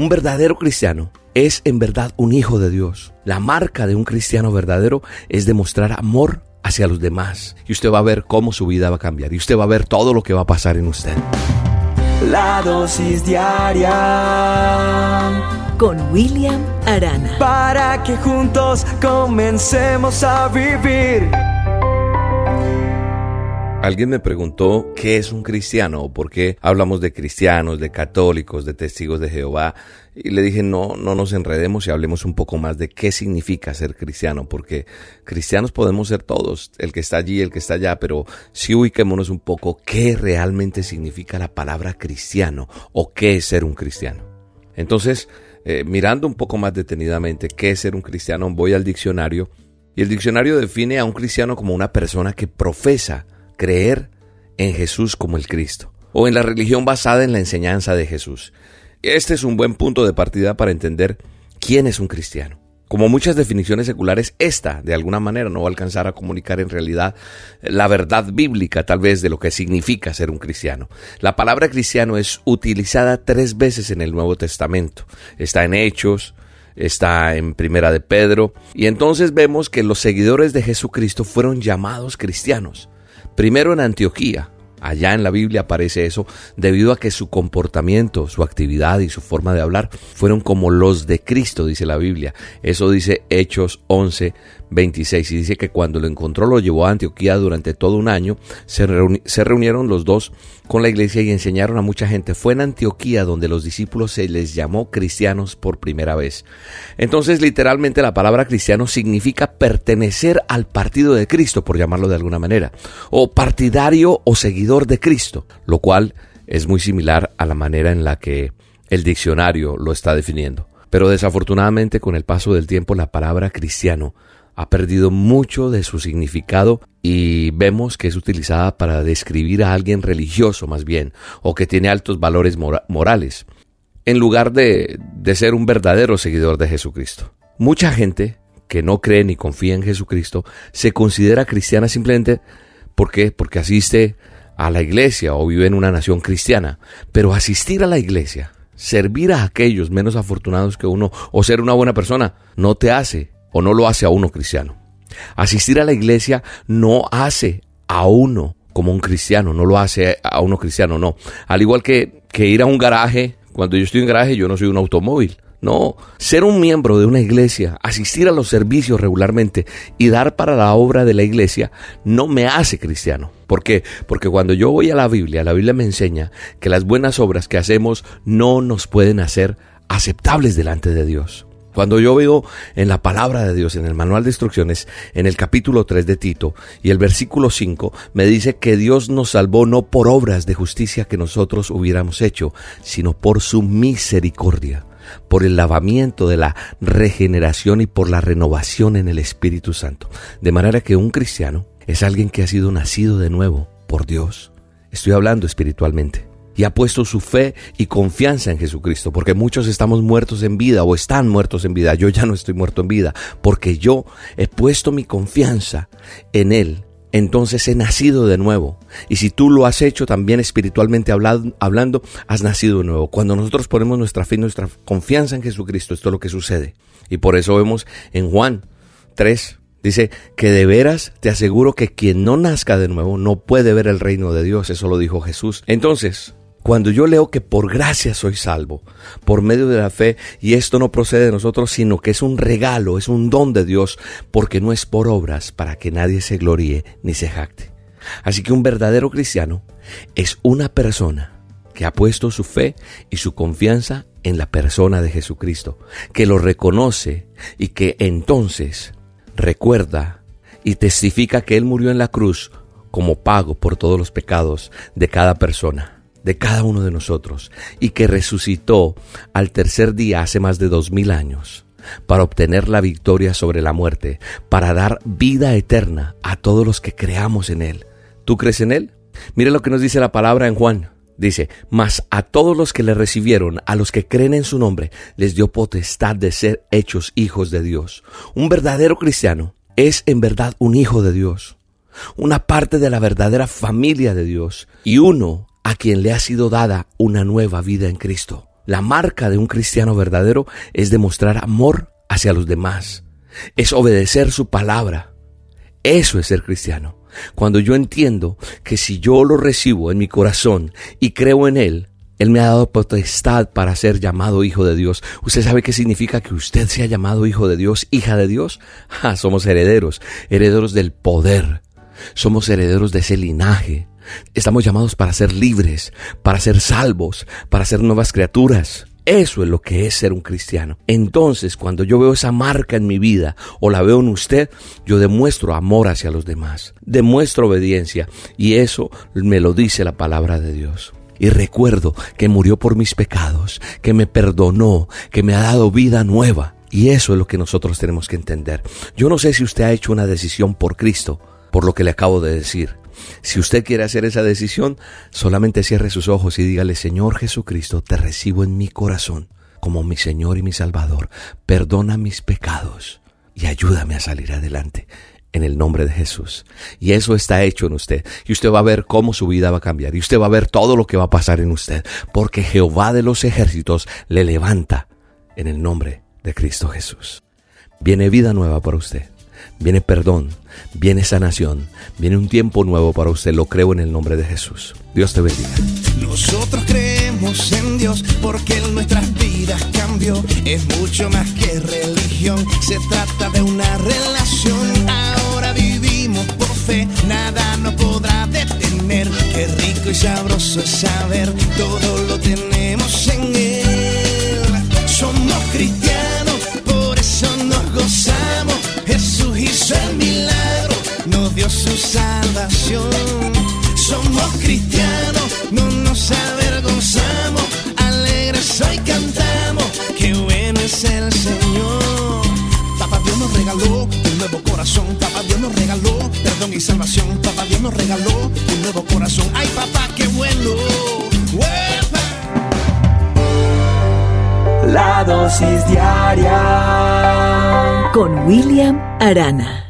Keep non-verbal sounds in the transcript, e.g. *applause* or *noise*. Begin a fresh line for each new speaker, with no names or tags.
Un verdadero cristiano es en verdad un hijo de Dios. La marca de un cristiano verdadero es demostrar amor hacia los demás. Y usted va a ver cómo su vida va a cambiar. Y usted va a ver todo lo que va a pasar en usted.
La dosis diaria
con William Arana.
Para que juntos comencemos a vivir.
Alguien me preguntó qué es un cristiano o por qué hablamos de cristianos, de católicos, de testigos de Jehová. Y le dije, no, no nos enredemos y hablemos un poco más de qué significa ser cristiano, porque cristianos podemos ser todos, el que está allí, el que está allá, pero sí ubiquémonos un poco qué realmente significa la palabra cristiano o qué es ser un cristiano. Entonces, eh, mirando un poco más detenidamente qué es ser un cristiano, voy al diccionario y el diccionario define a un cristiano como una persona que profesa creer en Jesús como el Cristo, o en la religión basada en la enseñanza de Jesús. Este es un buen punto de partida para entender quién es un cristiano. Como muchas definiciones seculares, esta de alguna manera no va a alcanzar a comunicar en realidad la verdad bíblica tal vez de lo que significa ser un cristiano. La palabra cristiano es utilizada tres veces en el Nuevo Testamento. Está en Hechos, está en Primera de Pedro, y entonces vemos que los seguidores de Jesucristo fueron llamados cristianos. Primero en Antioquía, allá en la Biblia aparece eso, debido a que su comportamiento, su actividad y su forma de hablar fueron como los de Cristo, dice la Biblia. Eso dice Hechos 11, 26 y dice que cuando lo encontró lo llevó a Antioquía durante todo un año, se, se, reunieron los dos con la iglesia y enseñaron a mucha gente. Fue en Antioquía donde los discípulos se les llamó cristianos por primera vez. Entonces literalmente la palabra cristiano significa pertenecer al partido de Cristo, por llamarlo de alguna manera, o partidario o seguidor de Cristo, lo cual es muy similar a la manera en la que el diccionario lo está definiendo. Pero desafortunadamente con el paso del tiempo la palabra cristiano ha perdido mucho de su significado y vemos que es utilizada para describir a alguien religioso más bien, o que tiene altos valores morales, en lugar de, de ser un verdadero seguidor de Jesucristo. Mucha gente que no cree ni confía en Jesucristo se considera cristiana simplemente porque porque asiste a la iglesia o vive en una nación cristiana, pero asistir a la iglesia, servir a aquellos menos afortunados que uno o ser una buena persona no te hace o no lo hace a uno cristiano. Asistir a la iglesia no hace a uno como un cristiano, no lo hace a uno cristiano, no. Al igual que, que ir a un garaje, cuando yo estoy en garaje yo no soy un automóvil. No, ser un miembro de una iglesia, asistir a los servicios regularmente y dar para la obra de la iglesia no me hace cristiano. ¿Por qué? Porque cuando yo voy a la Biblia, la Biblia me enseña que las buenas obras que hacemos no nos pueden hacer aceptables delante de Dios. Cuando yo veo en la palabra de Dios, en el manual de instrucciones, en el capítulo 3 de Tito y el versículo 5, me dice que Dios nos salvó no por obras de justicia que nosotros hubiéramos hecho, sino por su misericordia, por el lavamiento de la regeneración y por la renovación en el Espíritu Santo. De manera que un cristiano es alguien que ha sido nacido de nuevo por Dios. Estoy hablando espiritualmente y ha puesto su fe y confianza en Jesucristo, porque muchos estamos muertos en vida o están muertos en vida. Yo ya no estoy muerto en vida, porque yo he puesto mi confianza en Él. Entonces he nacido de nuevo. Y si tú lo has hecho también espiritualmente hablando, has nacido de nuevo. Cuando nosotros ponemos nuestra fe y nuestra confianza en Jesucristo, esto es lo que sucede. Y por eso vemos en Juan 3, Dice que de veras te aseguro que quien no nazca de nuevo no puede ver el reino de Dios. Eso lo dijo Jesús. Entonces, cuando yo leo que por gracia soy salvo, por medio de la fe, y esto no procede de nosotros, sino que es un regalo, es un don de Dios, porque no es por obras para que nadie se gloríe ni se jacte. Así que un verdadero cristiano es una persona que ha puesto su fe y su confianza en la persona de Jesucristo, que lo reconoce y que entonces recuerda y testifica que Él murió en la cruz como pago por todos los pecados de cada persona de cada uno de nosotros y que resucitó al tercer día hace más de dos mil años para obtener la victoria sobre la muerte, para dar vida eterna a todos los que creamos en Él. ¿Tú crees en Él? Mire lo que nos dice la palabra en Juan. Dice, mas a todos los que le recibieron, a los que creen en su nombre, les dio potestad de ser hechos hijos de Dios. Un verdadero cristiano es en verdad un hijo de Dios, una parte de la verdadera familia de Dios y uno a quien le ha sido dada una nueva vida en Cristo. La marca de un cristiano verdadero es demostrar amor hacia los demás, es obedecer su palabra. Eso es ser cristiano. Cuando yo entiendo que si yo lo recibo en mi corazón y creo en Él, Él me ha dado potestad para ser llamado hijo de Dios. ¿Usted sabe qué significa que usted sea llamado hijo de Dios, hija de Dios? *laughs* Ah, somos herederos, herederos del poder. Somos herederos de ese linaje. Estamos llamados para ser libres, para ser salvos, para ser nuevas criaturas. Eso es lo que es ser un cristiano. Entonces, cuando yo veo esa marca en mi vida o la veo en usted, yo demuestro amor hacia los demás, demuestro obediencia y eso me lo dice la palabra de Dios. Y recuerdo que murió por mis pecados, que me perdonó, que me ha dado vida nueva. Y eso es lo que nosotros tenemos que entender. Yo no sé si usted ha hecho una decisión por Cristo, por lo que le acabo de decir. Si usted quiere hacer esa decisión, solamente cierre sus ojos y dígale, Señor Jesucristo, te recibo en mi corazón como mi Señor y mi Salvador. Perdona mis pecados y ayúdame a salir adelante en el nombre de Jesús. Y eso está hecho en usted. Y usted va a ver cómo su vida va a cambiar. Y usted va a ver todo lo que va a pasar en usted. Porque Jehová de los ejércitos le levanta en el nombre de Cristo Jesús. Viene vida nueva para usted viene perdón, viene sanación, viene un tiempo nuevo para usted. Lo creo en el nombre de Jesús. Dios te bendiga.
Nosotros creemos en Dios porque en nuestras vidas cambió. Es mucho más que religión, se trata de una relación. Ahora vivimos por fe, nada nos podrá detener. Qué rico y sabroso es saber, todo lo tenemos en Él. Somos cristianos, salvación. Somos cristianos, no nos avergonzamos, alegres hoy cantamos, que bueno es el Señor. Papá Dios nos regaló un nuevo corazón, papá Dios nos regaló perdón y salvación, papá Dios nos regaló un nuevo corazón. Ay papá, qué bueno.
La dosis diaria con William Arana.